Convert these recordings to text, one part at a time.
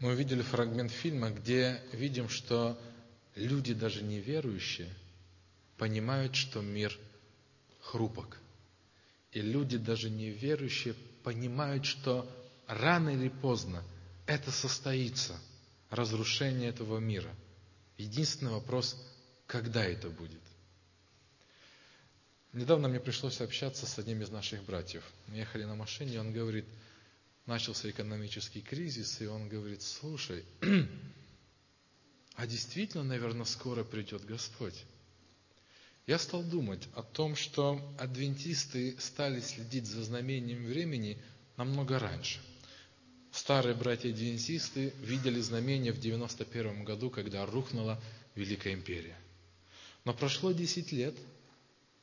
Мы увидели фрагмент фильма, где видим, что люди, даже неверующие, понимают, что мир хрупок. И люди, даже неверующие, понимают, что рано или поздно это состоится, разрушение этого мира. Единственный вопрос, когда это будет. Недавно мне пришлось общаться с одним из наших братьев. Мы ехали на машине, и он говорит, начался экономический кризис, и он говорит, слушай, а действительно, наверное, скоро придет Господь. Я стал думать о том, что адвентисты стали следить за знамением времени намного раньше. Старые братья-адвентисты видели знамение в 91 году, когда рухнула Великая Империя. Но прошло 10 лет –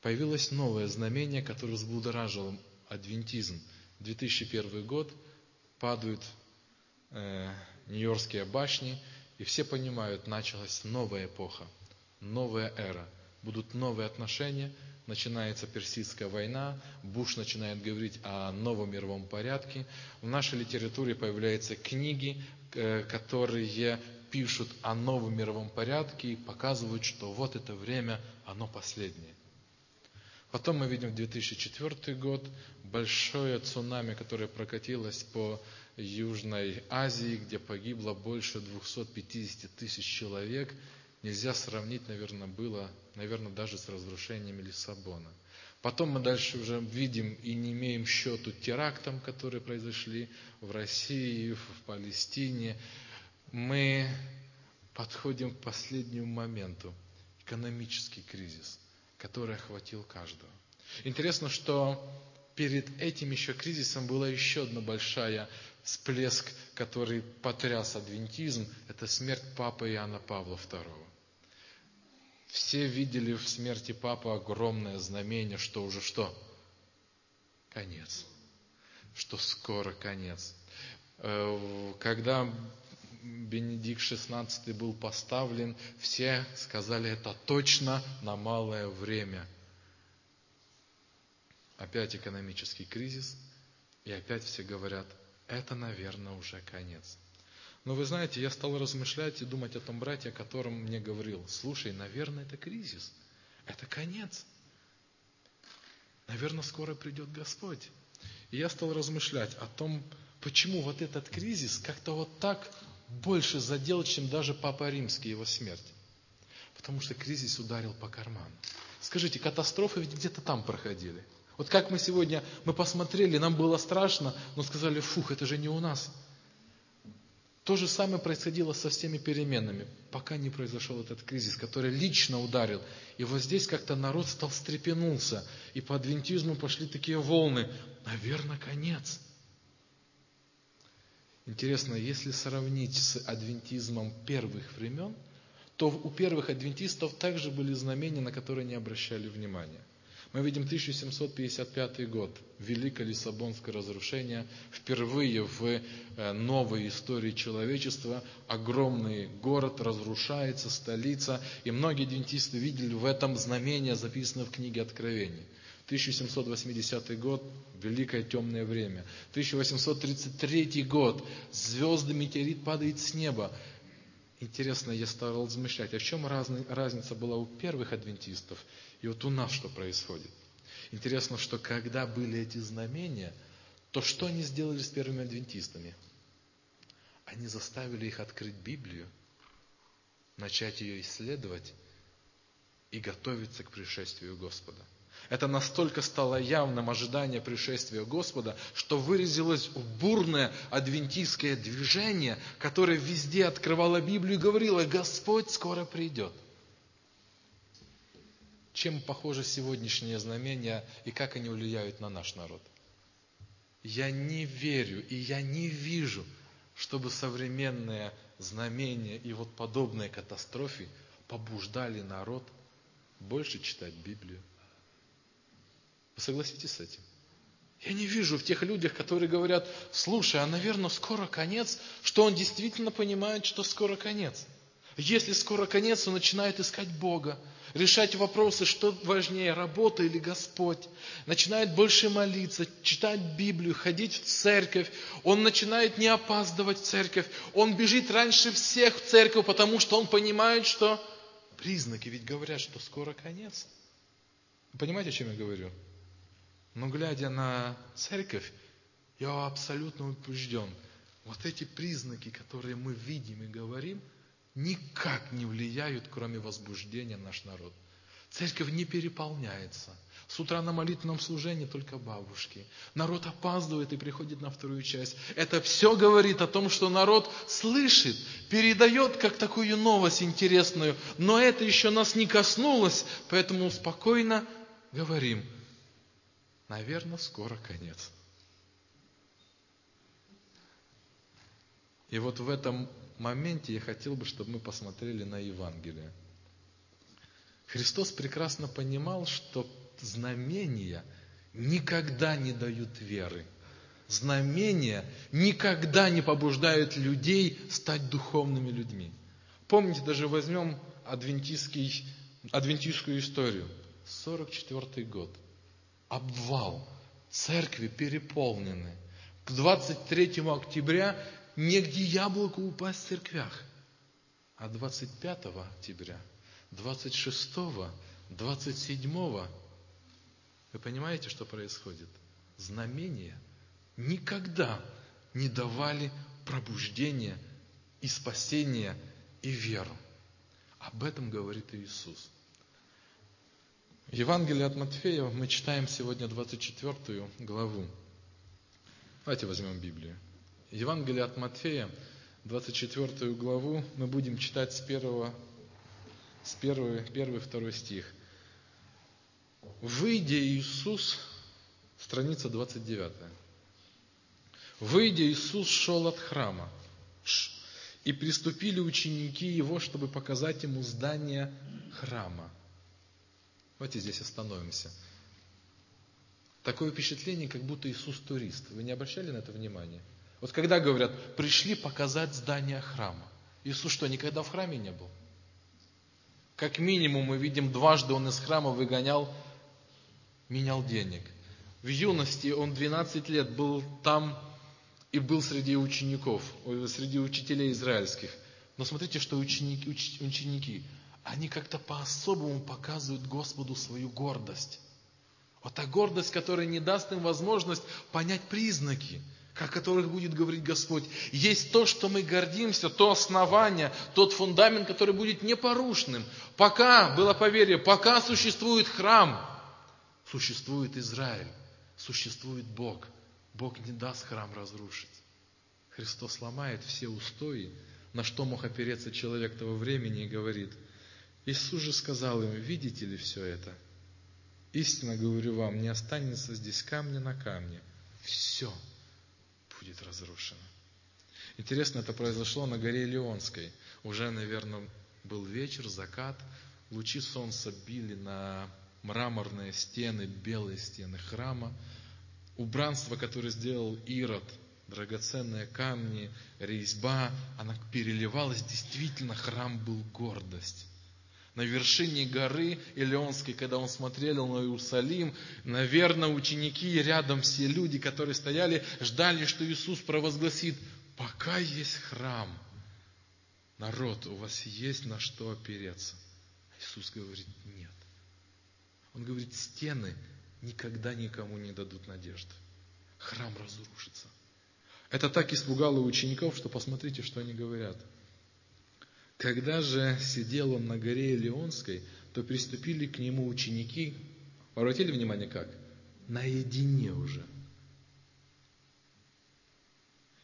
появилось новое знамение, которое взбудоражило адвентизм. 2001 год, падают э, Нью-Йоркские башни, и все понимают, началась новая эпоха, новая эра. Будут новые отношения, начинается Персидская война, Буш начинает говорить о новом мировом порядке. В нашей литературе появляются книги, э, которые пишут о новом мировом порядке и показывают, что вот это время, оно последнее. Потом мы видим 2004 год, большое цунами, которое прокатилось по Южной Азии, где погибло больше 250 тысяч человек. Нельзя сравнить, наверное, было, наверное, даже с разрушением Лиссабона. Потом мы дальше уже видим и не имеем счету терактам, которые произошли в России, в Палестине. Мы подходим к последнему моменту. Экономический кризис который охватил каждого. Интересно, что перед этим еще кризисом была еще одна большая всплеск, который потряс адвентизм, это смерть папы Иоанна Павла II. Все видели в смерти папы огромное знамение, что уже что? Конец. Что скоро конец. Э, когда Бенедикт XVI был поставлен, все сказали, это точно на малое время. Опять экономический кризис, и опять все говорят, это, наверное, уже конец. Но вы знаете, я стал размышлять и думать о том брате, о котором мне говорил, слушай, наверное, это кризис, это конец. Наверное, скоро придет Господь. И я стал размышлять о том, почему вот этот кризис как-то вот так больше задел, чем даже Папа Римский его смерть. Потому что кризис ударил по карману. Скажите, катастрофы ведь где-то там проходили. Вот как мы сегодня, мы посмотрели, нам было страшно, но сказали, фух, это же не у нас. То же самое происходило со всеми переменами, пока не произошел этот кризис, который лично ударил. И вот здесь как-то народ стал встрепенулся, и по адвентизму пошли такие волны. Наверное, конец. Интересно, если сравнить с адвентизмом первых времен, то у первых адвентистов также были знамения, на которые не обращали внимания. Мы видим 1755 год, Великое Лиссабонское разрушение, впервые в э, новой истории человечества огромный город разрушается, столица, и многие адвентисты видели в этом знамение, записанное в книге Откровений. 1780 год, великое темное время. 1833 год, звезды, метеорит падает с неба. Интересно, я стал размышлять, а в чем разница была у первых адвентистов и вот у нас что происходит. Интересно, что когда были эти знамения, то что они сделали с первыми адвентистами? Они заставили их открыть Библию, начать ее исследовать и готовиться к пришествию Господа. Это настолько стало явным ожидание пришествия Господа, что выразилось в бурное адвентистское движение, которое везде открывало Библию и говорило, Господь скоро придет. Чем похоже сегодняшнее знамение и как они влияют на наш народ? Я не верю и я не вижу, чтобы современные знамения и вот подобные катастрофы побуждали народ больше читать Библию, согласитесь с этим? Я не вижу в тех людях, которые говорят, слушай, а наверное скоро конец, что он действительно понимает, что скоро конец. Если скоро конец, он начинает искать Бога, решать вопросы, что важнее, работа или Господь. Начинает больше молиться, читать Библию, ходить в церковь. Он начинает не опаздывать в церковь. Он бежит раньше всех в церковь, потому что он понимает, что признаки ведь говорят, что скоро конец. Понимаете, о чем я говорю? Но глядя на церковь, я абсолютно убежден, вот эти признаки, которые мы видим и говорим, никак не влияют, кроме возбуждения, наш народ. Церковь не переполняется. С утра на молитвенном служении только бабушки. Народ опаздывает и приходит на вторую часть. Это все говорит о том, что народ слышит, передает как такую новость интересную, но это еще нас не коснулось, поэтому спокойно говорим, наверное, скоро конец. И вот в этом моменте я хотел бы, чтобы мы посмотрели на Евангелие. Христос прекрасно понимал, что знамения никогда не дают веры. Знамения никогда не побуждают людей стать духовными людьми. Помните, даже возьмем адвентистский, адвентистскую историю. 44 год. Обвал. Церкви переполнены. К 23 октября негде яблоку упасть в церквях. А 25 октября, 26, 27, вы понимаете, что происходит? Знамения никогда не давали пробуждения и спасения и веру. Об этом говорит Иисус. Евангелие от Матфея мы читаем сегодня 24 главу. Давайте возьмем Библию. Евангелие от Матфея, 24 главу, мы будем читать с первого, с первого, первый, второй стих. Выйдя Иисус, страница 29. Выйдя, Иисус шел от храма, и приступили ученики Его, чтобы показать Ему здание храма. Давайте здесь остановимся. Такое впечатление, как будто Иисус турист. Вы не обращали на это внимание? Вот когда говорят, пришли показать здание храма. Иисус что, никогда в храме не был? Как минимум мы видим, дважды он из храма выгонял, менял денег. В юности он 12 лет был там и был среди учеников, среди учителей израильских. Но смотрите, что ученики, ученики они как-то по-особому показывают Господу свою гордость. Вот та гордость, которая не даст им возможность понять признаки – о которых будет говорить Господь. Есть то, что мы гордимся, то основание, тот фундамент, который будет непорушным. Пока было поверье, пока существует храм, существует Израиль, существует Бог. Бог не даст храм разрушить. Христос ломает все устои, на что мог опереться человек того времени и говорит, Иисус же сказал им, видите ли все это? Истинно говорю вам, не останется здесь камня на камне. Все будет разрушено. Интересно, это произошло на горе Леонской. Уже, наверное, был вечер, закат, лучи солнца били на мраморные стены, белые стены храма. Убранство, которое сделал Ирод, драгоценные камни, резьба, она переливалась. Действительно, храм был гордость на вершине горы Илионской, когда он смотрел на Иерусалим, наверное, ученики рядом все люди, которые стояли, ждали, что Иисус провозгласит, пока есть храм, народ, у вас есть на что опереться. Иисус говорит, нет. Он говорит, стены никогда никому не дадут надежды. Храм разрушится. Это так испугало учеников, что посмотрите, что они говорят – когда же сидел он на горе Илионской, то приступили к нему ученики, обратили внимание как? Наедине уже.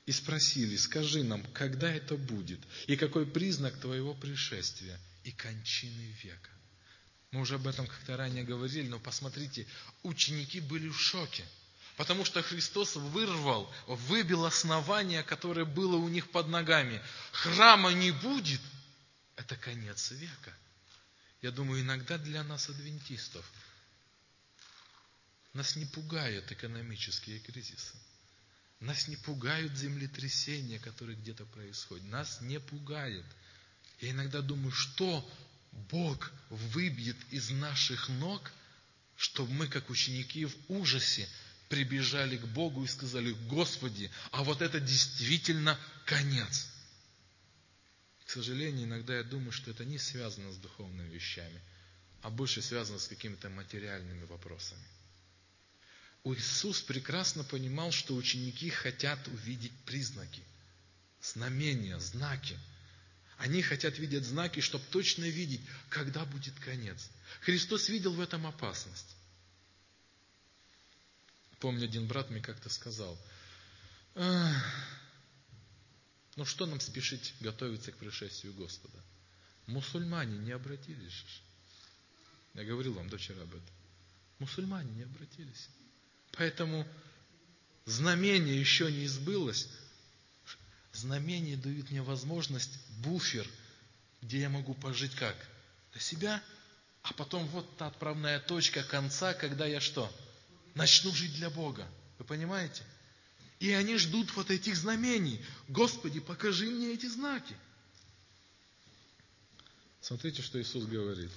И спросили, скажи нам, когда это будет, и какой признак твоего пришествия и кончины века. Мы уже об этом как-то ранее говорили, но посмотрите, ученики были в шоке. Потому что Христос вырвал, выбил основание, которое было у них под ногами. Храма не будет – это конец века. Я думаю, иногда для нас, адвентистов, нас не пугают экономические кризисы. Нас не пугают землетрясения, которые где-то происходят. Нас не пугает. Я иногда думаю, что Бог выбьет из наших ног, чтобы мы, как ученики, в ужасе прибежали к Богу и сказали, Господи, а вот это действительно конец. К сожалению, иногда я думаю, что это не связано с духовными вещами, а больше связано с какими-то материальными вопросами. Иисус прекрасно понимал, что ученики хотят увидеть признаки, знамения, знаки. Они хотят видеть знаки, чтобы точно видеть, когда будет конец. Христос видел в этом опасность. Помню, один брат мне как-то сказал, ну что нам спешить готовиться к пришествию Господа? Мусульмане не обратились. Я говорил вам до вчера об этом. Мусульмане не обратились. Поэтому знамение еще не избылось. Знамение дают мне возможность, буфер, где я могу пожить как? Для себя, а потом вот та отправная точка конца, когда я что? Начну жить для Бога. Вы понимаете? И они ждут вот этих знамений. Господи, покажи мне эти знаки. Смотрите, что Иисус говорит.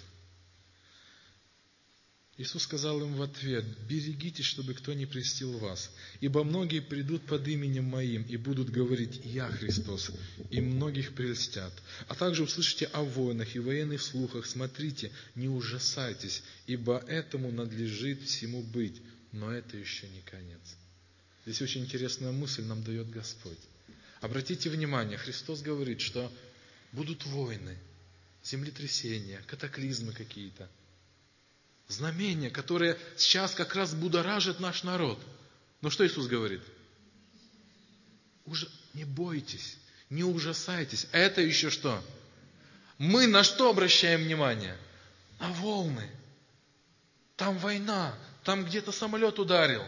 Иисус сказал им в ответ, «Берегитесь, чтобы кто не престил вас, ибо многие придут под именем Моим и будут говорить, Я Христос, и многих прельстят. А также услышите о войнах и военных слухах, смотрите, не ужасайтесь, ибо этому надлежит всему быть, но это еще не конец». Здесь очень интересная мысль нам дает Господь. Обратите внимание, Христос говорит, что будут войны, землетрясения, катаклизмы какие-то – знамения, которые сейчас как раз будоражат наш народ. Но что Иисус говорит? Уже не бойтесь, не ужасайтесь. Это еще что? Мы на что обращаем внимание? На волны. Там война, там где-то самолет ударил.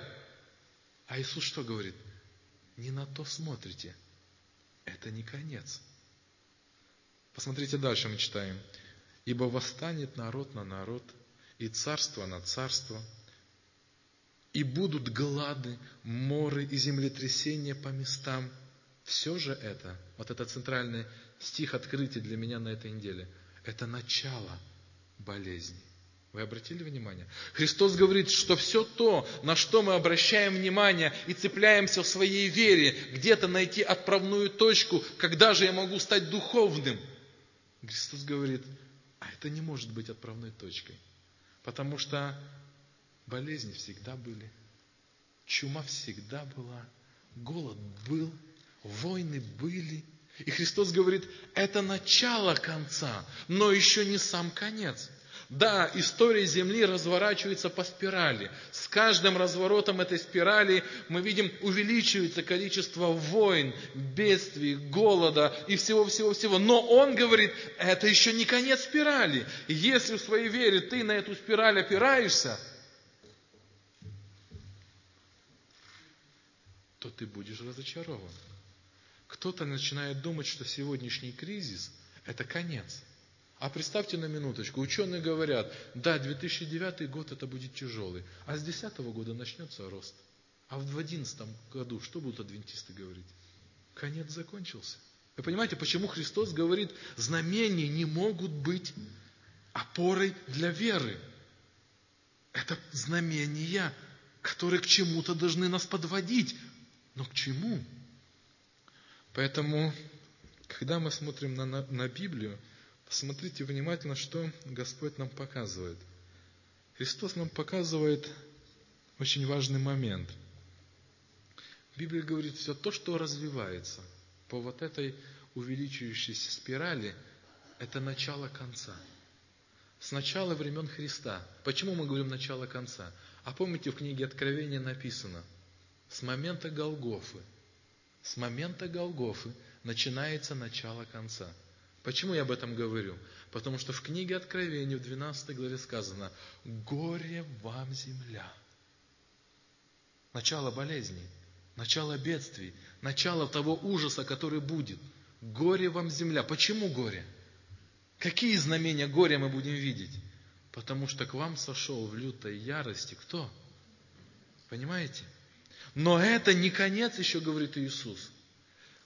А Иисус что говорит? Не на то смотрите. Это не конец. Посмотрите дальше, мы читаем. Ибо восстанет народ на народ – и царство на царство, и будут глады, моры и землетрясения по местам. Все же это, вот это центральный стих открытия для меня на этой неделе, это начало болезни. Вы обратили внимание? Христос говорит, что все то, на что мы обращаем внимание и цепляемся в своей вере, где-то найти отправную точку, когда же я могу стать духовным. Христос говорит, а это не может быть отправной точкой. Потому что болезни всегда были, чума всегда была, голод был, войны были. И Христос говорит, это начало конца, но еще не сам конец. Да, история Земли разворачивается по спирали. С каждым разворотом этой спирали мы видим увеличивается количество войн, бедствий, голода и всего-всего-всего. Но он говорит, это еще не конец спирали. Если в своей вере ты на эту спираль опираешься, то ты будешь разочарован. Кто-то начинает думать, что сегодняшний кризис – это конец – а представьте на минуточку, ученые говорят, да, 2009 год это будет тяжелый, а с 2010 года начнется рост. А в 2011 году что будут адвентисты говорить? Конец закончился. Вы понимаете, почему Христос говорит, знамения не могут быть опорой для веры. Это знамения, которые к чему-то должны нас подводить. Но к чему? Поэтому, когда мы смотрим на, на, на Библию, Смотрите внимательно, что Господь нам показывает. Христос нам показывает очень важный момент. Библия говорит, все то, что развивается по вот этой увеличивающейся спирали, это начало конца. С начала времен Христа. Почему мы говорим начало конца? А помните, в книге Откровения написано, с момента Голгофы, с момента Голгофы начинается начало конца – Почему я об этом говорю? Потому что в книге Откровения в 12 главе сказано «Горе вам земля». Начало болезней, начало бедствий, начало того ужаса, который будет. Горе вам земля. Почему горе? Какие знамения горя мы будем видеть? Потому что к вам сошел в лютой ярости кто? Понимаете? Но это не конец еще, говорит Иисус.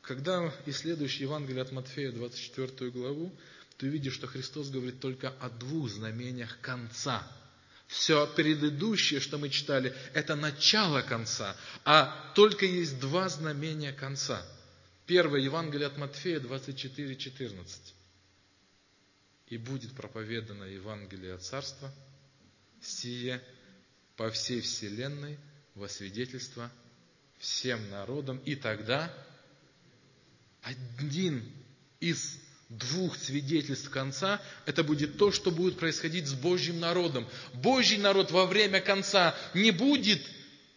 Когда исследуешь Евангелие от Матфея, 24 главу, ты увидишь, что Христос говорит только о двух знамениях конца. Все предыдущее, что мы читали, это начало конца, а только есть два знамения конца. Первое Евангелие от Матфея 24, 14. «И будет проповедано Евангелие от Царства, сие по всей вселенной во свидетельство всем народам, и тогда один из двух свидетельств конца, это будет то, что будет происходить с Божьим народом. Божий народ во время конца не будет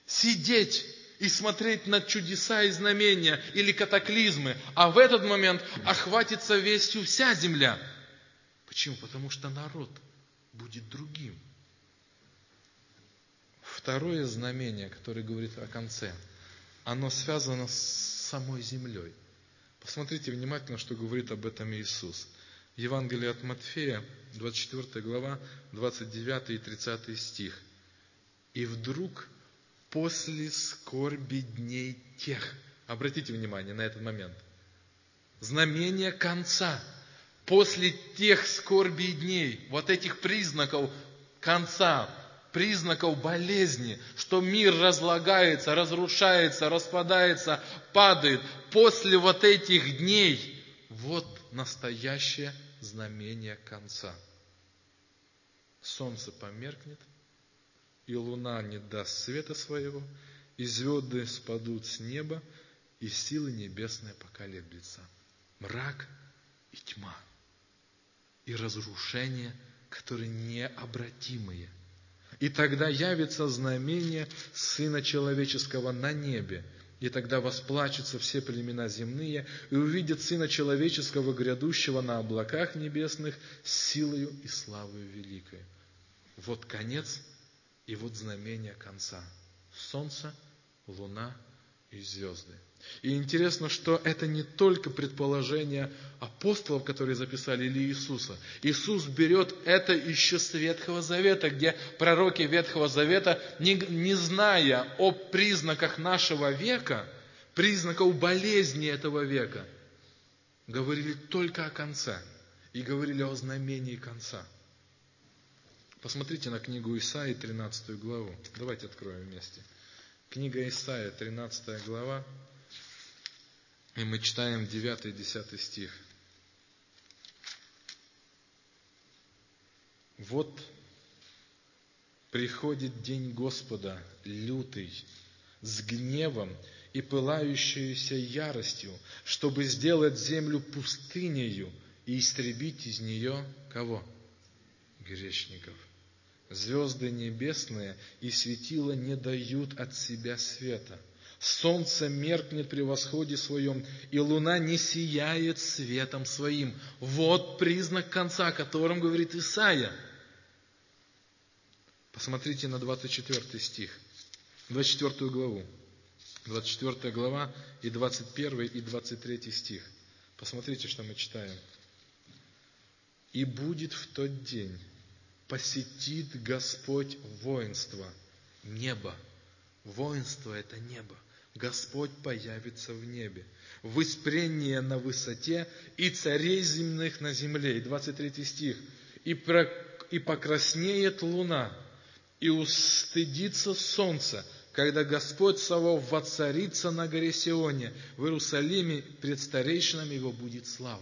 сидеть и смотреть на чудеса и знамения или катаклизмы, а в этот момент охватится вестью вся земля. Почему? Потому что народ будет другим. Второе знамение, которое говорит о конце, оно связано с самой землей – Посмотрите внимательно, что говорит об этом Иисус. Евангелие от Матфея, 24 глава, 29 и 30 стих. «И вдруг после скорби дней тех...» Обратите внимание на этот момент. Знамение конца. После тех скорби дней, вот этих признаков конца, признаков болезни, что мир разлагается, разрушается, распадается, падает. После вот этих дней, вот настоящее знамение конца. Солнце померкнет, и луна не даст света своего, и звезды спадут с неба, и силы небесные поколеблются. Мрак и тьма, и разрушение, которые необратимые – и тогда явится знамение Сына Человеческого на небе, и тогда восплачутся все племена земные, и увидят Сына Человеческого, грядущего на облаках небесных, с силою и славою великой. Вот конец, и вот знамение конца. Солнце, луна и звезды – и интересно, что это не только предположение апостолов, которые записали, или Иисуса. Иисус берет это еще с Ветхого Завета, где пророки Ветхого Завета, не, не зная о признаках нашего века, признаков болезни этого века, говорили только о конце и говорили о знамении конца. Посмотрите на книгу Исаии, 13 главу. Давайте откроем вместе. Книга Исаия, 13 глава, и мы читаем 9-10 стих. Вот приходит день Господа, лютый, с гневом и пылающейся яростью, чтобы сделать землю пустынею и истребить из нее кого? Грешников. Звезды небесные и светила не дают от себя света – солнце меркнет при восходе своем, и луна не сияет светом своим. Вот признак конца, о котором говорит Исаия. Посмотрите на 24 стих, 24 главу. 24 глава и 21 и 23 стих. Посмотрите, что мы читаем. «И будет в тот день, посетит Господь воинство, небо». Воинство – это небо. Господь появится в небе. Выспрение на высоте и царей земных на земле. И 23 стих. И, про, и покраснеет луна, и устыдится солнце, когда Господь Савов воцарится на горе Сионе, в Иерусалиме пред старейшинами его будет слава.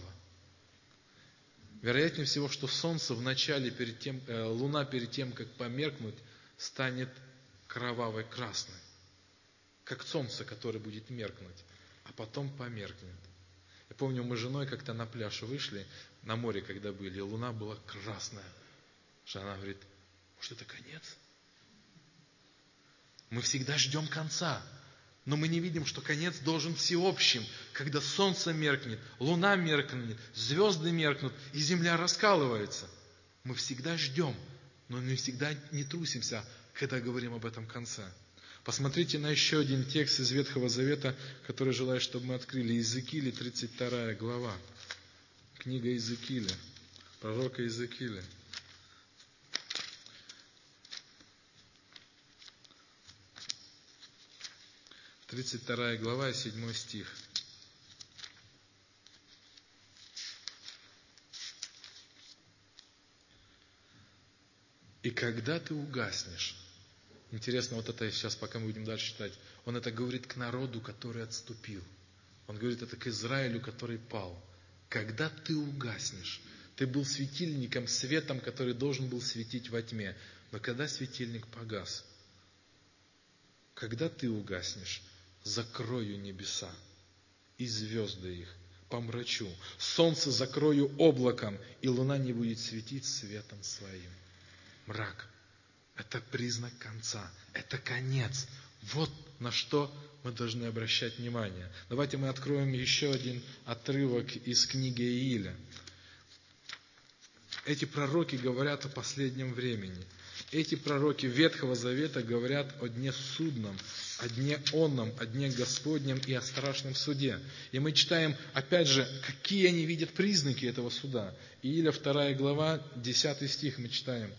Вероятнее всего, что солнце в начале, перед тем, э, луна перед тем, как померкнуть, станет кровавой красной как солнце, которое будет меркнуть, а потом померкнет. Я помню, мы с женой как-то на пляж вышли, на море когда были, и луна была красная. Жена говорит, может это конец? Мы всегда ждем конца, но мы не видим, что конец должен всеобщим, когда солнце меркнет, луна меркнет, звезды меркнут, и земля раскалывается. Мы всегда ждем, но мы всегда не трусимся, когда говорим об этом конце. Посмотрите на еще один текст из Ветхого Завета, который желаю, чтобы мы открыли. Иезекииля, 32 глава. Книга Иезекииля, пророка Иезекииля. 32 глава, 7 стих. И когда ты угаснешь, интересно, вот это сейчас, пока мы будем дальше читать, он это говорит к народу, который отступил. Он говорит это к Израилю, который пал. Когда ты угаснешь, ты был светильником, светом, который должен был светить во тьме. Но когда светильник погас, когда ты угаснешь, закрою небеса и звезды их, помрачу. Солнце закрою облаком, и луна не будет светить светом своим. Мрак – это признак конца, это конец. Вот на что мы должны обращать внимание. Давайте мы откроем еще один отрывок из книги Ииля. Эти пророки говорят о последнем времени. Эти пророки Ветхого Завета говорят о дне судном, о дне онном, о дне Господнем и о страшном суде. И мы читаем, опять же, какие они видят признаки этого суда. Ииля 2 глава, 10 стих мы читаем.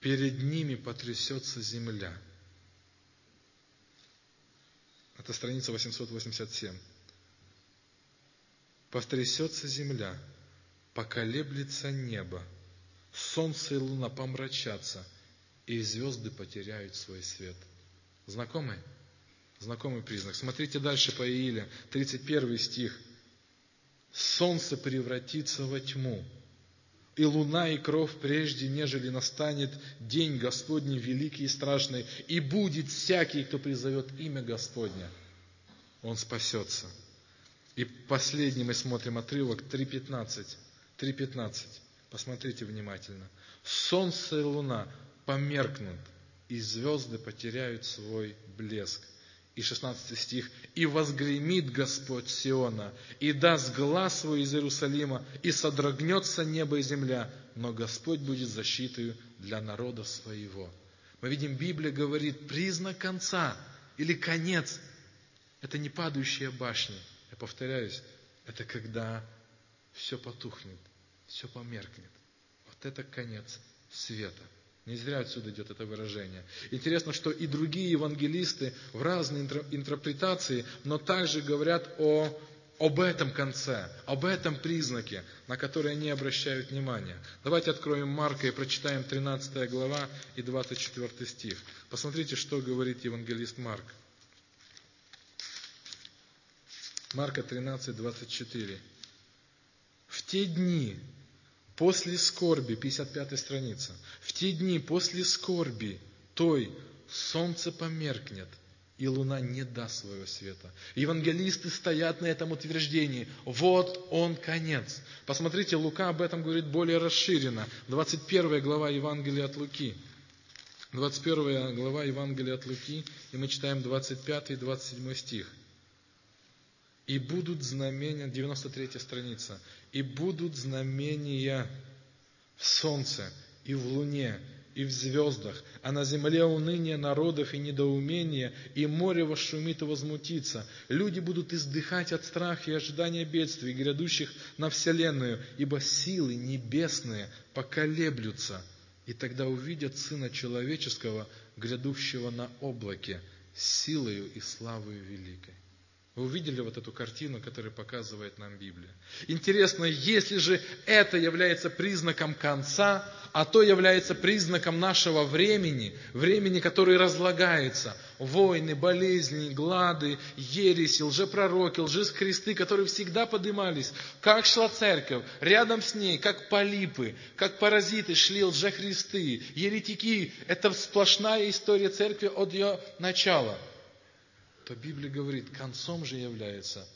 Перед ними потрясется земля. Это страница 887. Потрясется земля, поколеблется небо, солнце и луна помрачатся, и звезды потеряют свой свет. Знакомый? Знакомый признак. Смотрите дальше по Ииле, 31 стих. Солнце превратится во тьму, и луна и кровь прежде, нежели настанет день Господний великий и страшный, и будет всякий, кто призовет имя Господня, он спасется. И последний мы смотрим отрывок 3.15. 3.15. Посмотрите внимательно. Солнце и луна померкнут, и звезды потеряют свой блеск. И 16 стих. «И возгремит Господь Сиона, и даст глаз свой из Иерусалима, и содрогнется небо и земля, но Господь будет защитой для народа своего». Мы видим, Библия говорит, признак конца или конец – это не падающая башня. Я повторяюсь, это когда все потухнет, все померкнет. Вот это конец света. Не зря отсюда идет это выражение. Интересно, что и другие евангелисты в разные интерпретации, но также говорят о, об этом конце, об этом признаке, на который они обращают внимание. Давайте откроем Марка и прочитаем 13 глава и 24 стих. Посмотрите, что говорит евангелист Марк. Марка 13, 24. В те дни после скорби, 55 страница, в те дни после скорби той солнце померкнет, и луна не даст своего света. Евангелисты стоят на этом утверждении. Вот он конец. Посмотрите, Лука об этом говорит более расширенно. 21 глава Евангелия от Луки. 21 глава Евангелия от Луки, и мы читаем 25 и 27 стих. И будут знамения, 93 страница, и будут знамения в солнце и в луне, и в звездах, а на земле уныние народов и недоумение, и море вошумит и возмутится. Люди будут издыхать от страха и ожидания бедствий, грядущих на вселенную, ибо силы небесные поколеблются, и тогда увидят Сына Человеческого, грядущего на облаке, силою и славою великой. Вы увидели вот эту картину, которую показывает нам Библия. Интересно, если же это является признаком конца, а то является признаком нашего времени, времени, которое разлагается, войны, болезни, глады, ереси, лжепророки, лжехристы, которые всегда поднимались, как шла церковь, рядом с ней, как полипы, как паразиты шли лжехристы, еретики. Это сплошная история церкви от ее начала – то Библия говорит, концом же является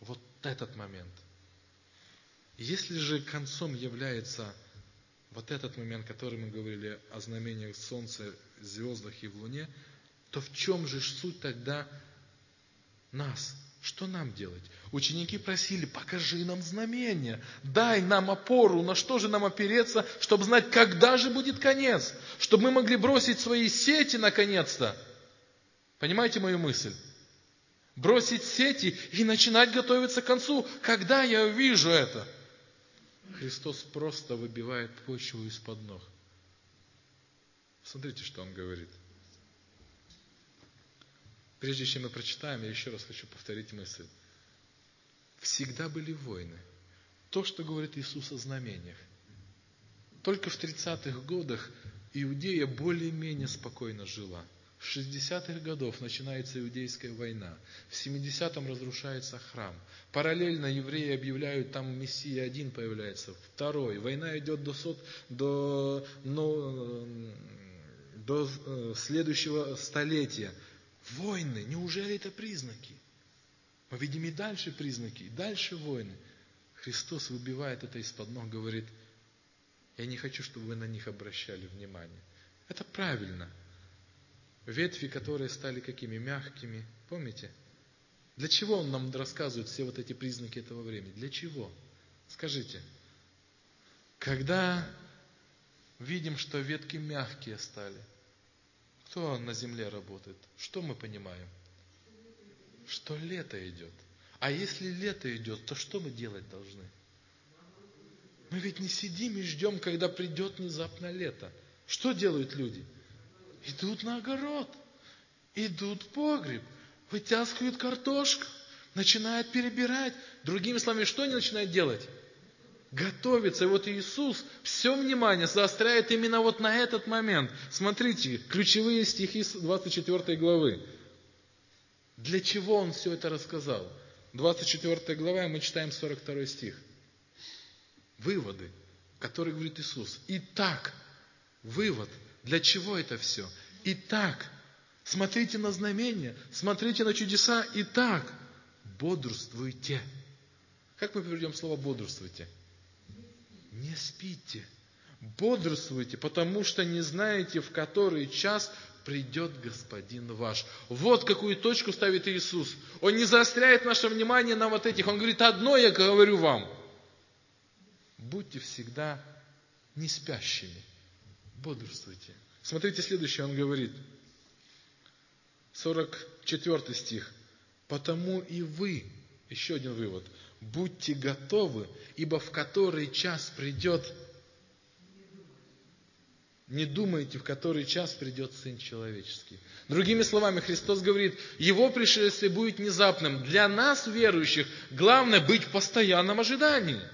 вот этот момент. Если же концом является вот этот момент, который мы говорили о знамениях Солнца, звездах и в Луне, то в чем же суть тогда нас? Что нам делать? Ученики просили, покажи нам знамение, дай нам опору, на что же нам опереться, чтобы знать, когда же будет конец, чтобы мы могли бросить свои сети наконец-то. Понимаете мою мысль? Бросить сети и начинать готовиться к концу. Когда я увижу это? Христос просто выбивает почву из-под ног. Смотрите, что Он говорит. Прежде чем мы прочитаем, я еще раз хочу повторить мысль. Всегда были войны. То, что говорит Иисус о знамениях. Только в 30-х годах Иудея более-менее спокойно жила. В 60-х годов начинается Иудейская война. В 70-м разрушается храм. Параллельно евреи объявляют, там Мессия один появляется, второй. Война идет до, сот, до, но, до э, следующего столетия. Войны, неужели это признаки? Мы видим и дальше признаки, и дальше войны. Христос выбивает это из-под ног, говорит, я не хочу, чтобы вы на них обращали внимание. Это правильно – ветви, которые стали какими? Мягкими. Помните? Для чего он нам рассказывает все вот эти признаки этого времени? Для чего? Скажите. Когда видим, что ветки мягкие стали, кто на земле работает? Что мы понимаем? Что лето идет. А если лето идет, то что мы делать должны? Мы ведь не сидим и ждем, когда придет внезапно лето. Что делают люди? Идут на огород, идут в погреб, вытаскивают картошку, начинают перебирать. Другими словами, что они начинают делать? Готовиться. И вот Иисус все внимание заостряет именно вот на этот момент. Смотрите, ключевые стихи 24 главы. Для чего Он все это рассказал? 24 глава, мы читаем 42 стих. Выводы, которые говорит Иисус. Итак, вывод – для чего это все? Итак, смотрите на знамения, смотрите на чудеса. Итак, бодрствуйте. Как мы переведем слово бодрствуйте? Не спите. Бодрствуйте, потому что не знаете, в который час придет Господин ваш. Вот какую точку ставит Иисус. Он не заостряет наше внимание на вот этих. Он говорит, одно я говорю вам. Будьте всегда не спящими бодрствуйте. Смотрите, следующее он говорит. 44 стих. Потому и вы, еще один вывод, будьте готовы, ибо в который час придет, не думайте, в который час придет Сын Человеческий. Другими словами, Христос говорит, Его пришествие будет внезапным. Для нас, верующих, главное быть в постоянном ожидании –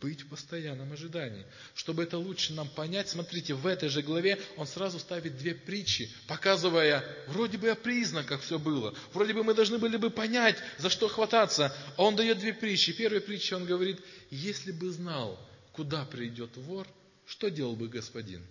быть в постоянном ожидании. Чтобы это лучше нам понять, смотрите, в этой же главе он сразу ставит две притчи, показывая, вроде бы о признаках все было, вроде бы мы должны были бы понять, за что хвататься. А он дает две притчи. Первая притча, он говорит, если бы знал, куда придет вор, что делал бы господин?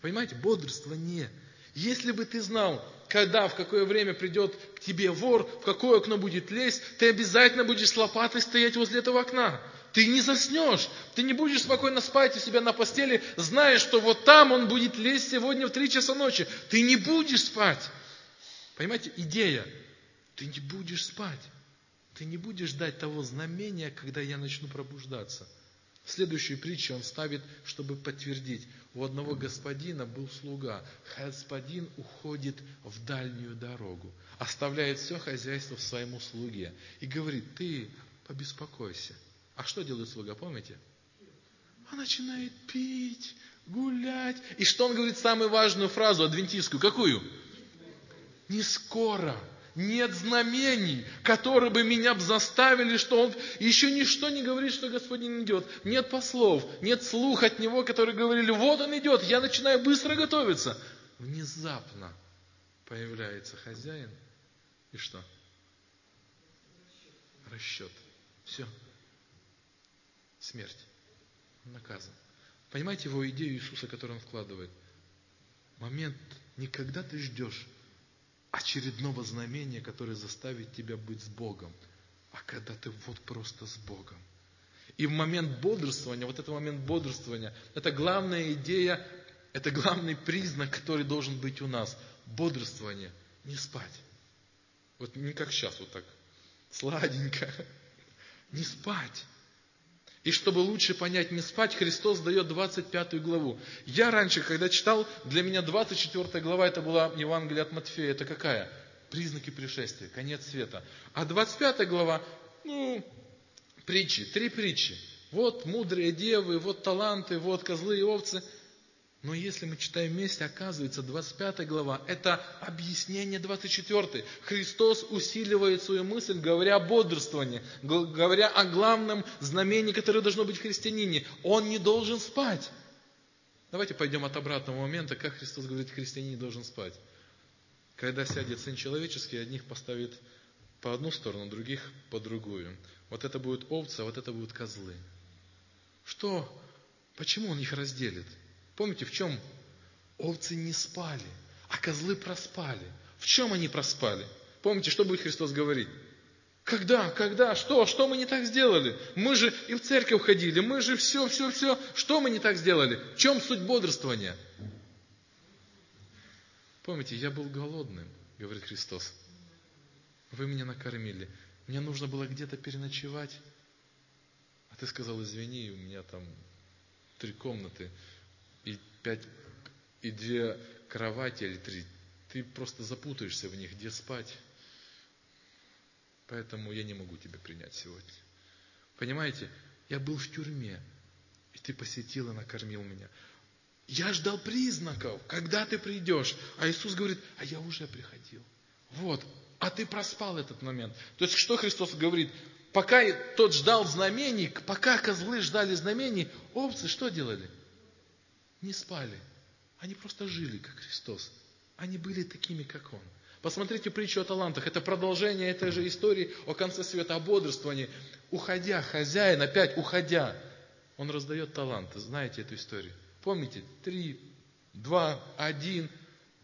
Понимаете, бодрствование. Если бы ты знал, когда, в какое время придет к тебе вор, в какое окно будет лезть, ты обязательно будешь с лопатой стоять возле этого окна. Ты не заснешь, ты не будешь спокойно спать у себя на постели, зная, что вот там он будет лезть сегодня в три часа ночи. Ты не будешь спать. Понимаете, идея. Ты не будешь спать. Ты не будешь ждать того знамения, когда я начну пробуждаться. Следующую притчу он ставит, чтобы подтвердить. У одного господина был слуга. Господин уходит в дальнюю дорогу, оставляет все хозяйство в своему слуге и говорит, ты побеспокойся, а что делает слуга, помните? Он начинает пить, гулять. И что он говорит самую важную фразу адвентистскую? Какую? Не скоро. Нет знамений, которые бы меня заставили, что он еще ничто не говорит, что Господин идет. Нет послов, нет слух от него, которые говорили, вот он идет, я начинаю быстро готовиться. Внезапно появляется хозяин. И что? Расчет. Все смерть. Наказан. Понимаете его идею Иисуса, которую он вкладывает? Момент не когда ты ждешь очередного знамения, которое заставит тебя быть с Богом, а когда ты вот просто с Богом. И в момент бодрствования, вот этот момент бодрствования, это главная идея, это главный признак, который должен быть у нас. Бодрствование, не спать. Вот не как сейчас, вот так, сладенько. Не спать. И чтобы лучше понять, не спать, Христос дает 25 главу. Я раньше, когда читал, для меня 24 глава, это была Евангелие от Матфея. Это какая? Признаки пришествия, конец света. А 25 глава, ну, притчи, три притчи. Вот мудрые девы, вот таланты, вот козлы и овцы. Но если мы читаем вместе, оказывается, 25 глава – это объяснение 24. Христос усиливает свою мысль, говоря о бодрствовании, говоря о главном знамении, которое должно быть в христианине. Он не должен спать. Давайте пойдем от обратного момента, как Христос говорит, христианин не должен спать. Когда сядет Сын Человеческий, одних поставит по одну сторону, других по другую. Вот это будут овцы, а вот это будут козлы. Что? Почему Он их разделит? Помните, в чем? Овцы не спали, а козлы проспали. В чем они проспали? Помните, что будет Христос говорить? Когда? Когда? Что? Что мы не так сделали? Мы же и в церковь ходили, мы же все, все, все. Что мы не так сделали? В чем суть бодрствования? Помните, я был голодным, говорит Христос. Вы меня накормили. Мне нужно было где-то переночевать. А ты сказал, извини, у меня там три комнаты пять, и две кровати или три. Ты просто запутаешься в них, где спать. Поэтому я не могу тебя принять сегодня. Понимаете? Я был в тюрьме, и ты посетил и накормил меня. Я ждал признаков, когда ты придешь. А Иисус говорит, а я уже приходил. Вот. А ты проспал этот момент. То есть, что Христос говорит? Пока тот ждал знамений, пока козлы ждали знамений, овцы что делали? Не спали. Они просто жили, как Христос. Они были такими, как Он. Посмотрите притчу о талантах. Это продолжение этой же истории о конце света, о бодрствовании. Уходя, хозяин, опять уходя, он раздает таланты. Знаете эту историю? Помните? Три, два, один.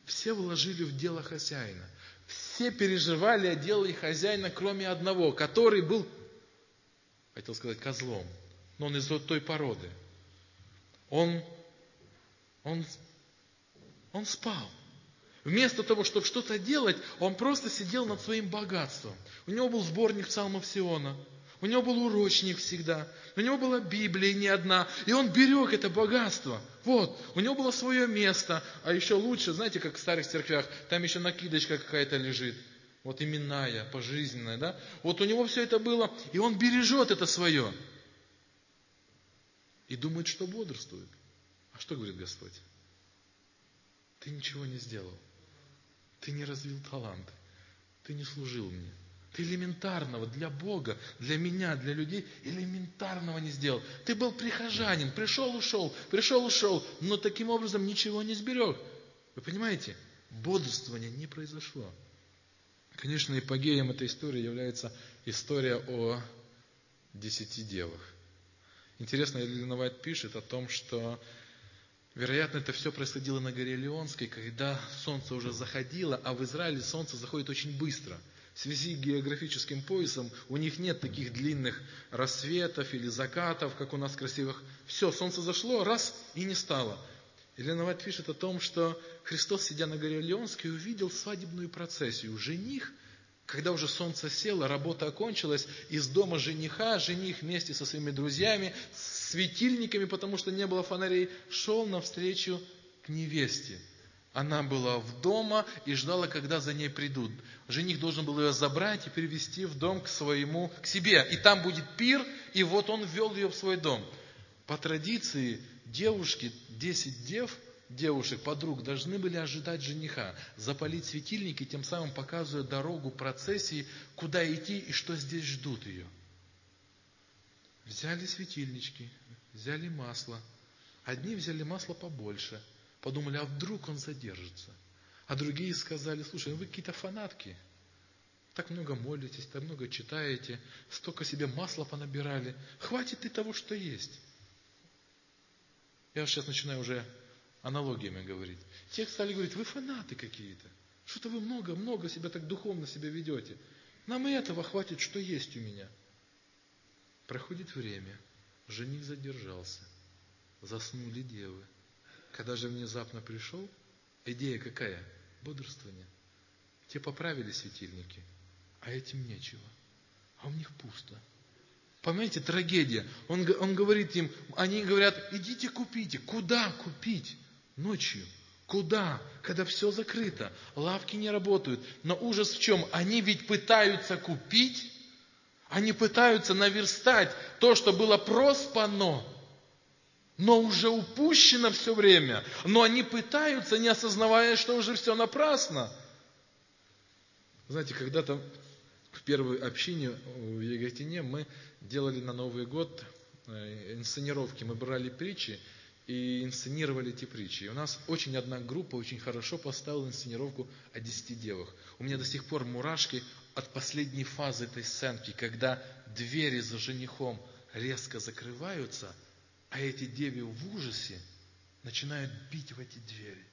Все вложили в дело хозяина. Все переживали о деле хозяина, кроме одного, который был, хотел сказать, козлом. Но он из той породы. Он, он, он спал. Вместо того, чтобы что-то делать, он просто сидел над своим богатством. У него был сборник псалмов Сиона. У него был урочник всегда. У него была Библия не одна. И он берег это богатство. Вот, у него было свое место. А еще лучше, знаете, как в старых церквях, там еще накидочка какая-то лежит. Вот именная, пожизненная, да? Вот у него все это было, и он бережет это свое. И думает, что бодрствует. А что говорит Господь? Ты ничего не сделал. Ты не развил таланты. Ты не служил мне. Ты элементарного для Бога, для меня, для людей элементарного не сделал. Ты был прихожанин, пришел, ушел, пришел, ушел, но таким образом ничего не сберег. Вы понимаете? Бодрствование не произошло. Конечно, эпогеем этой истории является история о десяти девах. Интересно, Елена Вайт пишет о том, что Вероятно, это все происходило на горе Леонской, когда солнце уже заходило, а в Израиле солнце заходит очень быстро. В связи с географическим поясом у них нет таких длинных рассветов или закатов, как у нас красивых. Все, солнце зашло, раз, и не стало. Елена Вайт пишет о том, что Христос, сидя на горе Леонской, увидел свадебную процессию. Жених, когда уже солнце село, работа окончилась, из дома жениха, жених вместе со своими друзьями, светильниками, потому что не было фонарей, шел навстречу к невесте. Она была в дома и ждала, когда за ней придут. Жених должен был ее забрать и привести в дом к своему, к себе. И там будет пир, и вот он ввел ее в свой дом. По традиции девушки, 10 дев, девушек, подруг, должны были ожидать жениха, запалить светильники, тем самым показывая дорогу процессии, куда идти и что здесь ждут ее. Взяли светильнички, взяли масло. Одни взяли масло побольше, подумали, а вдруг он задержится. А другие сказали, слушай, ну вы какие-то фанатки, так много молитесь, так много читаете, столько себе масла понабирали, хватит и того, что есть. Я сейчас начинаю уже аналогиями говорить. Те стали говорить, вы фанаты какие-то. Что-то вы много-много себя так духовно себя ведете. Нам и этого хватит, что есть у меня. Проходит время, жених задержался, заснули девы. Когда же внезапно пришел, идея какая? Бодрствование. Те поправили светильники, а этим нечего. А у них пусто. Понимаете, трагедия. Он, он говорит им, они говорят, идите купите. Куда купить? Ночью. Куда? Когда все закрыто, лавки не работают. Но ужас в чем? Они ведь пытаются купить, они пытаются наверстать то, что было проспано. но уже упущено все время. Но они пытаются, не осознавая, что уже все напрасно. Знаете, когда-то в первой общине в Яготине мы делали на Новый год э, инсценировки. Мы брали притчи и инсценировали эти притчи. И у нас очень одна группа очень хорошо поставила инсценировку о десяти девах. У меня до сих пор мурашки от последней фазы этой сценки, когда двери за женихом резко закрываются, а эти деви в ужасе начинают бить в эти двери.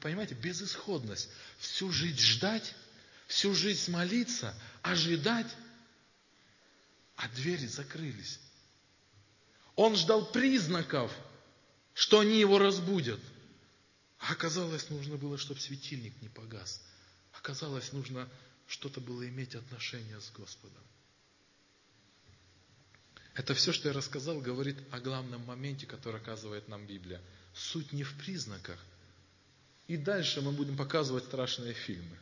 Понимаете, безысходность. Всю жизнь ждать, всю жизнь молиться, ожидать, а двери закрылись. Он ждал признаков, что они его разбудят. А оказалось, нужно было, чтобы светильник не погас. Оказалось, нужно что-то было иметь отношение с Господом. Это все, что я рассказал, говорит о главном моменте, который оказывает нам Библия. Суть не в признаках. И дальше мы будем показывать страшные фильмы.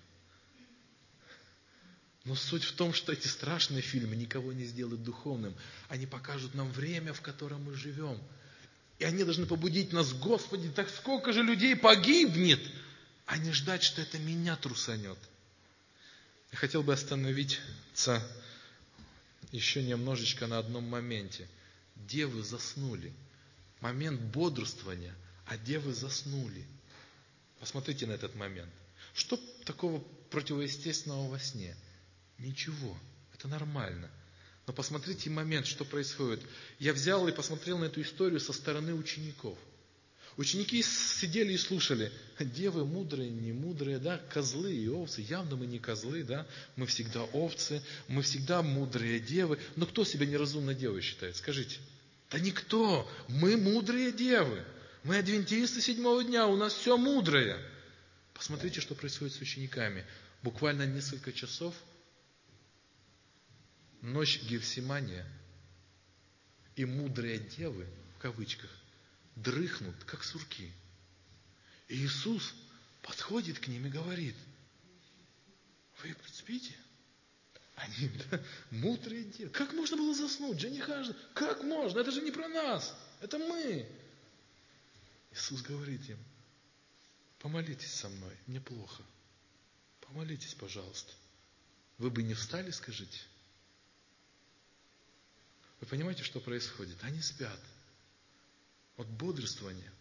Но суть в том, что эти страшные фильмы никого не сделают духовным. Они покажут нам время, в котором мы живем. И они должны побудить нас, Господи, так сколько же людей погибнет, а не ждать, что это меня трусанет. Я хотел бы остановиться еще немножечко на одном моменте. Девы заснули. Момент бодрствования, а девы заснули. Посмотрите на этот момент. Что такого противоестественного во сне? Ничего. Это нормально. Но посмотрите момент, что происходит. Я взял и посмотрел на эту историю со стороны учеников. Ученики сидели и слушали. Девы мудрые, не мудрые, да, козлы и овцы. Явно мы не козлы, да, мы всегда овцы, мы всегда мудрые девы. Но кто себя неразумной девой считает? Скажите. Да никто. Мы мудрые девы. Мы адвентисты седьмого дня, у нас все мудрое. Посмотрите, что происходит с учениками. Буквально несколько часов – ночь Гефсимания, и мудрые девы, в кавычках, дрыхнут, как сурки. И Иисус подходит к ним и говорит, вы спите? Они, да, мудрые девы. Как можно было заснуть? Жениха, как можно? Это же не про нас. Это мы. Иисус говорит им, помолитесь со мной, мне плохо. Помолитесь, пожалуйста. Вы бы не встали, скажите? Вы понимаете, что происходит? Они спят. От бодрствования.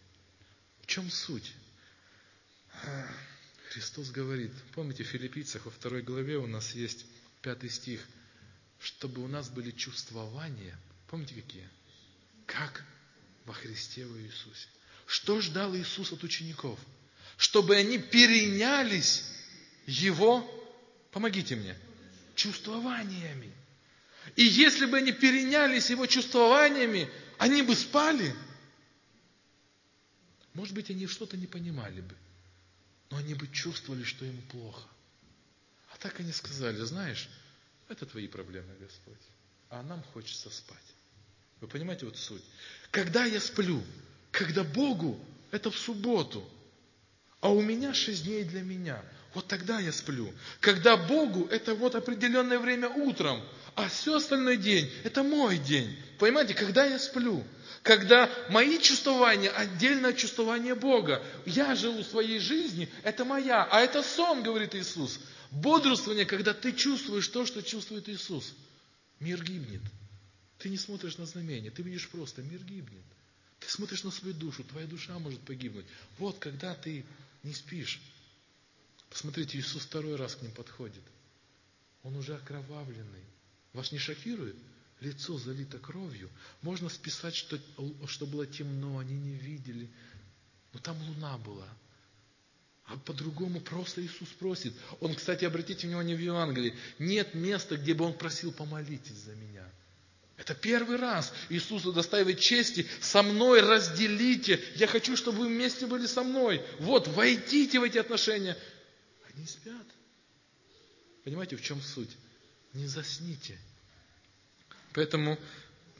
В чем суть? Христос говорит, помните, в Филиппийцах во второй главе у нас есть пятый стих, чтобы у нас были чувствования, помните какие? Как во Христе во Иисусе. Что ждал Иисус от учеников? Чтобы они перенялись Его, помогите мне, чувствованиями. И если бы они перенялись его чувствованиями, они бы спали. Может быть, они что-то не понимали бы, но они бы чувствовали, что им плохо. А так они сказали, знаешь, это твои проблемы, Господь, а нам хочется спать. Вы понимаете вот суть? Когда я сплю, когда Богу это в субботу, а у меня шесть дней для меня, вот тогда я сплю. Когда Богу это вот определенное время утром, а все остальной день – это мой день. Понимаете, когда я сплю, когда мои чувствования отдельно от чувствования Бога. Я живу своей жизнью, это моя, а это сон, говорит Иисус. Бодрствование, когда ты чувствуешь то, что чувствует Иисус. Мир гибнет. Ты не смотришь на знамение, ты видишь просто, мир гибнет. Ты смотришь на свою душу, твоя душа может погибнуть. Вот когда ты не спишь. Посмотрите, Иисус второй раз к ним подходит. Он уже окровавленный. Вас не шокирует? Лицо залито кровью. Можно списать, что, что было темно, они не видели. Но там луна была. А по-другому просто Иисус просит. Он, кстати, обратите внимание в Евангелии, нет места, где бы Он просил, помолитесь за меня. Это первый раз Иисусу доставит чести, со мной разделите. Я хочу, чтобы вы вместе были со мной. Вот, войдите в эти отношения. Они спят. Понимаете, в чем суть? Не засните. Поэтому,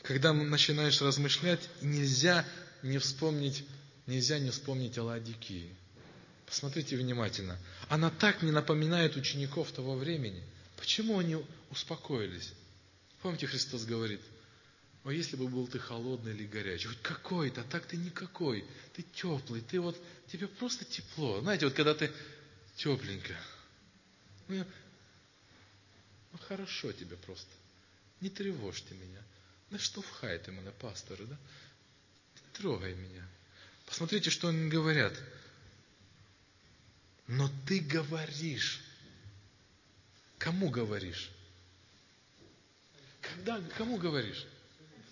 когда начинаешь размышлять, нельзя не вспомнить, нельзя не вспомнить о Ладикии. Посмотрите внимательно. Она так не напоминает учеников того времени. Почему они успокоились? Помните, Христос говорит, О, если бы был ты холодный или горячий, хоть какой-то, а так ты никакой. Ты теплый, ты вот, тебе просто тепло. Знаете, вот когда ты тепленько. Ну, ну хорошо тебе просто. Не тревожьте меня. Ну что вхайте мене, пасторы, да? Не трогай меня. Посмотрите, что они говорят. Но ты говоришь. Кому говоришь? Когда, кому говоришь?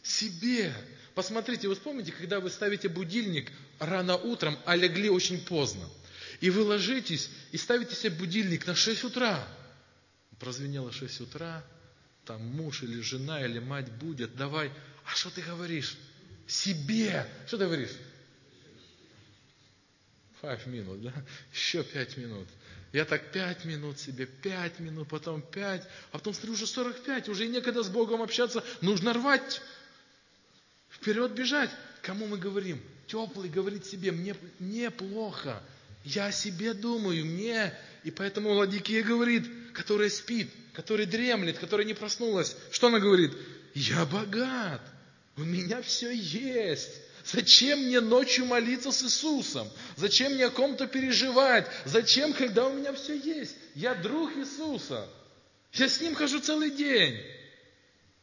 Себе. Посмотрите, вы вспомните, когда вы ставите будильник рано утром, а легли очень поздно. И вы ложитесь и ставите себе будильник на 6 утра. Прозвенело 6 утра, там муж или жена или мать будет, давай. А что ты говоришь? Себе. Что ты говоришь? Five минут, да? Еще пять минут. Я так пять минут себе, пять минут, потом пять, а потом смотрю, уже 45, уже и некогда с Богом общаться, нужно рвать, вперед бежать. Кому мы говорим? Теплый говорит себе, мне, мне плохо, я о себе думаю, мне. И поэтому Ладикия говорит, которая спит, которая дремлет, которая не проснулась, что она говорит? Я богат, у меня все есть. Зачем мне ночью молиться с Иисусом? Зачем мне о ком-то переживать? Зачем, когда у меня все есть? Я друг Иисуса. Я с Ним хожу целый день.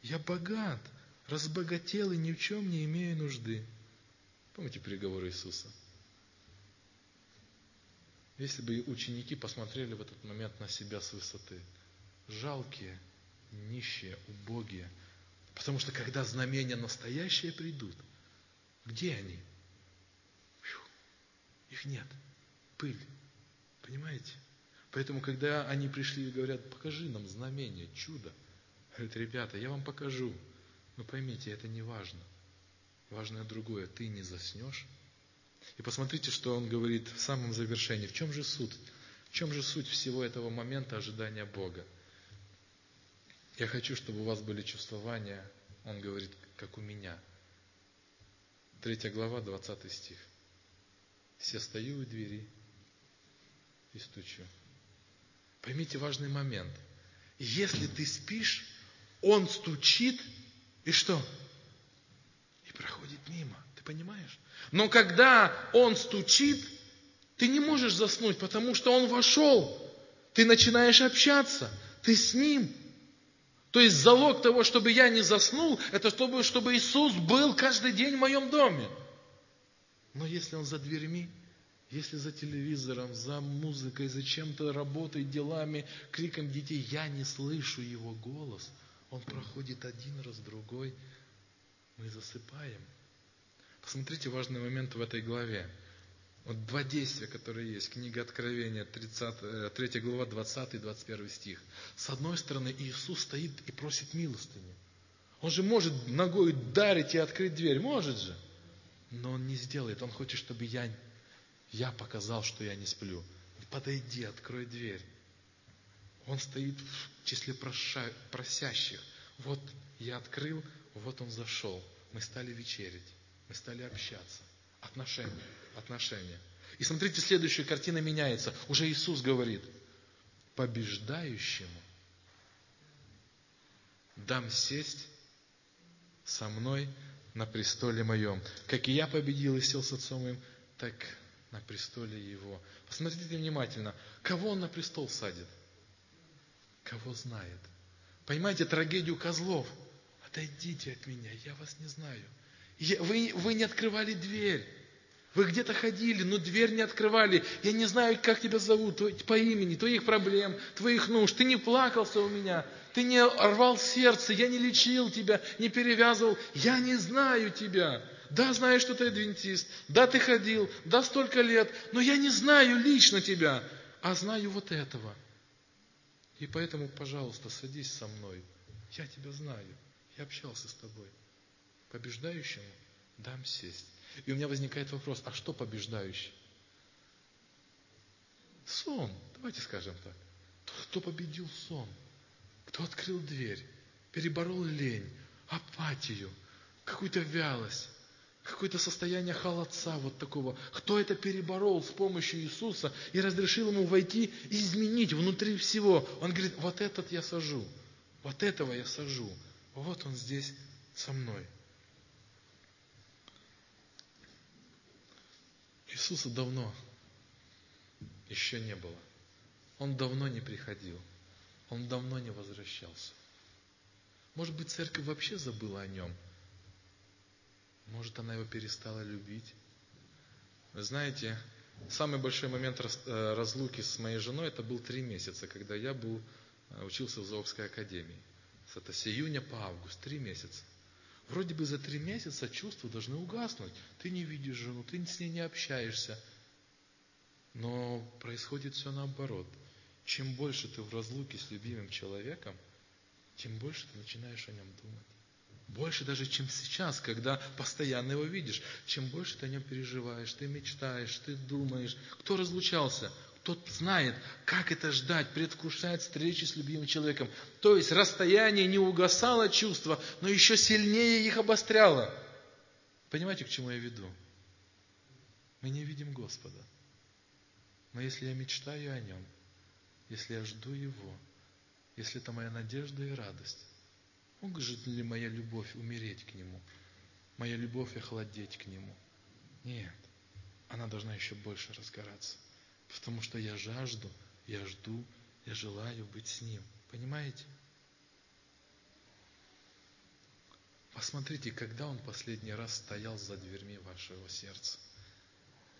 Я богат, разбогател и ни в чем не имею нужды. Помните переговоры Иисуса? Если бы ученики посмотрели в этот момент на себя с высоты, жалкие, нищие, убогие, потому что когда знамения настоящие придут – где они? Фью, их нет. Пыль. Понимаете? Поэтому, когда они пришли и говорят, покажи нам знамение, чудо, говорят, ребята, я вам покажу. Но поймите, это не важно. Важное другое. Ты не заснешь. И посмотрите, что он говорит в самом завершении. В чем же суть? В чем же суть всего этого момента ожидания Бога? Я хочу, чтобы у вас были чувствования, он говорит, как у меня – 3 глава, 20 стих. Все стою у двери и стучу. Поймите важный момент. Если ты спишь, он стучит, и что? И проходит мимо. Понимаешь? Но когда он стучит, ты не можешь заснуть, потому что он вошел. Ты начинаешь общаться. Ты с ним. То есть залог того, чтобы я не заснул, это чтобы, чтобы Иисус был каждый день в моем доме. Но если Он за дверьми, если за телевизором, за музыкой, за чем-то работой, делами, криком детей, я не слышу Его голос, Он проходит один раз, другой, мы засыпаем. Посмотрите важный момент в этой главе. Вот два действия, которые есть. Книга Откровения, 30, 3 э, глава, 20 и 21 стих. С одной стороны, Иисус стоит и просит милостыню. Он же может ногой ударить и открыть дверь, может же. Но он не сделает. Он хочет, чтобы я, я показал, что я не сплю. Подойди, открой дверь. Он стоит в числе проша, просящих. Вот я открыл, вот он зашел. Мы стали вечерить, мы стали общаться. Отношения, отношения. И смотрите, следующая картина меняется. Уже Иисус говорит, побеждающему дам сесть со мной на престоле моем. Как и я победил и сел с отцом моим, так на престоле его. Посмотрите внимательно, кого он на престол садит? Кого знает. Понимаете трагедию козлов? Отойдите от меня, я вас не знаю. Вы, вы не открывали дверь. Вы где-то ходили, но дверь не открывали. Я не знаю, как тебя зовут, по имени, твоих проблем, твоих нужд. Ты не плакался у меня, ты не рвал сердце, я не лечил тебя, не перевязывал. Я не знаю тебя. Да, знаю, что ты адвентист. Да, ты ходил. Да, столько лет. Но я не знаю лично тебя. А знаю вот этого. И поэтому, пожалуйста, садись со мной. Я тебя знаю. Я общался с тобой побеждающему дам сесть. И у меня возникает вопрос, а что побеждающий? Сон, давайте скажем так. Кто победил сон, кто открыл дверь, переборол лень, апатию, какую-то вялость, какое-то состояние холодца вот такого. Кто это переборол с помощью Иисуса и разрешил ему войти и изменить внутри всего. Он говорит, вот этот я сажу, вот этого я сажу, вот он здесь со мной. Иисуса давно еще не было. Он давно не приходил. Он давно не возвращался. Может быть, церковь вообще забыла о нем. Может, она его перестала любить. Вы знаете, самый большой момент э, разлуки с моей женой, это был три месяца, когда я был, э, учился в Зоовской академии. Это с июня по август, три месяца. Вроде бы за три месяца чувства должны угаснуть. Ты не видишь жену, ты с ней не общаешься. Но происходит все наоборот. Чем больше ты в разлуке с любимым человеком, тем больше ты начинаешь о нем думать. Больше даже, чем сейчас, когда постоянно его видишь. Чем больше ты о нем переживаешь, ты мечтаешь, ты думаешь. Кто разлучался? Кто знает, как это ждать, предвкушать встречи с любимым человеком. То есть расстояние не угасало чувства, но еще сильнее их обостряло. Понимаете, к чему я веду? Мы не видим Господа. Но если я мечтаю о Нем, если я жду Его, если это моя надежда и радость, может ли моя любовь умереть к Нему? Моя любовь охладеть к Нему? Нет. Она должна еще больше разгораться. Потому что я жажду, я жду, я желаю быть с Ним. Понимаете? Посмотрите, когда Он последний раз стоял за дверьми вашего сердца.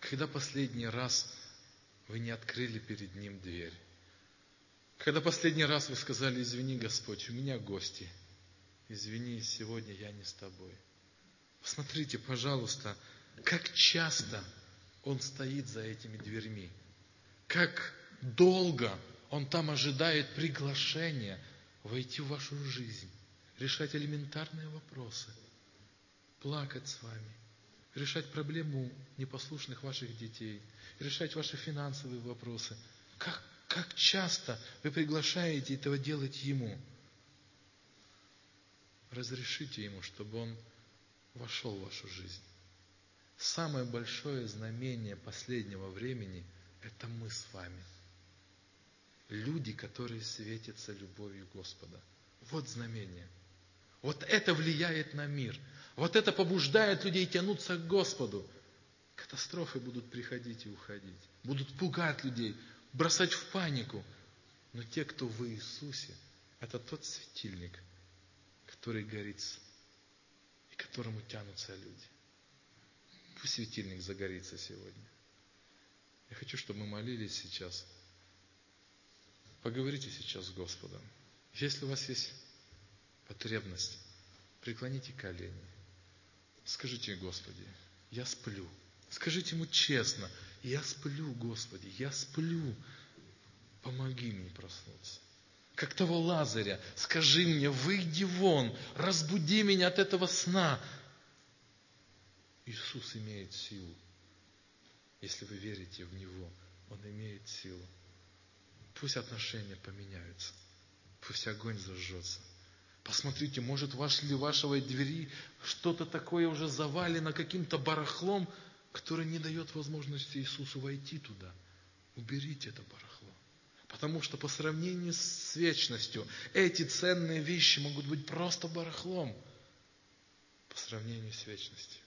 Когда последний раз вы не открыли перед Ним дверь. Когда последний раз вы сказали, извини, Господь, у меня гости. Извини, сегодня я не с тобой. Посмотрите, пожалуйста, как часто Он стоит за этими дверьми. Как долго Он там ожидает приглашения войти в вашу жизнь, решать элементарные вопросы, плакать с вами, решать проблему непослушных ваших детей, решать ваши финансовые вопросы. Как, как часто вы приглашаете этого делать Ему? Разрешите Ему, чтобы Он вошел в вашу жизнь. Самое большое знамение последнего времени – это мы с вами. Люди, которые светятся любовью Господа. Вот знамение. Вот это влияет на мир – вот это побуждает людей тянуться к Господу. Катастрофы будут приходить и уходить. Будут пугать людей, бросать в панику. Но те, кто в Иисусе, это тот светильник, который горит и к которому тянутся люди. Пусть светильник загорится сегодня. Я хочу, чтобы мы молились сейчас. Поговорите сейчас с Господом. Если у вас есть потребность, преклоните колени. Скажите, Господи, я сплю. Скажите Ему честно, я сплю, Господи, я сплю. Помоги мне проснуться. Как того Лазаря, скажи мне, выйди вон, разбуди меня от этого сна. Иисус имеет силу. Если вы верите в Него, Он имеет силу. Пусть отношения поменяются. Пусть огонь зажжется. Посмотрите, может, возле вашего двери что-то такое уже завалено каким-то барахлом, которое не дает возможности Иисусу войти туда. Уберите это барахло. Потому что по сравнению с вечностью эти ценные вещи могут быть просто барахлом по сравнению с вечностью.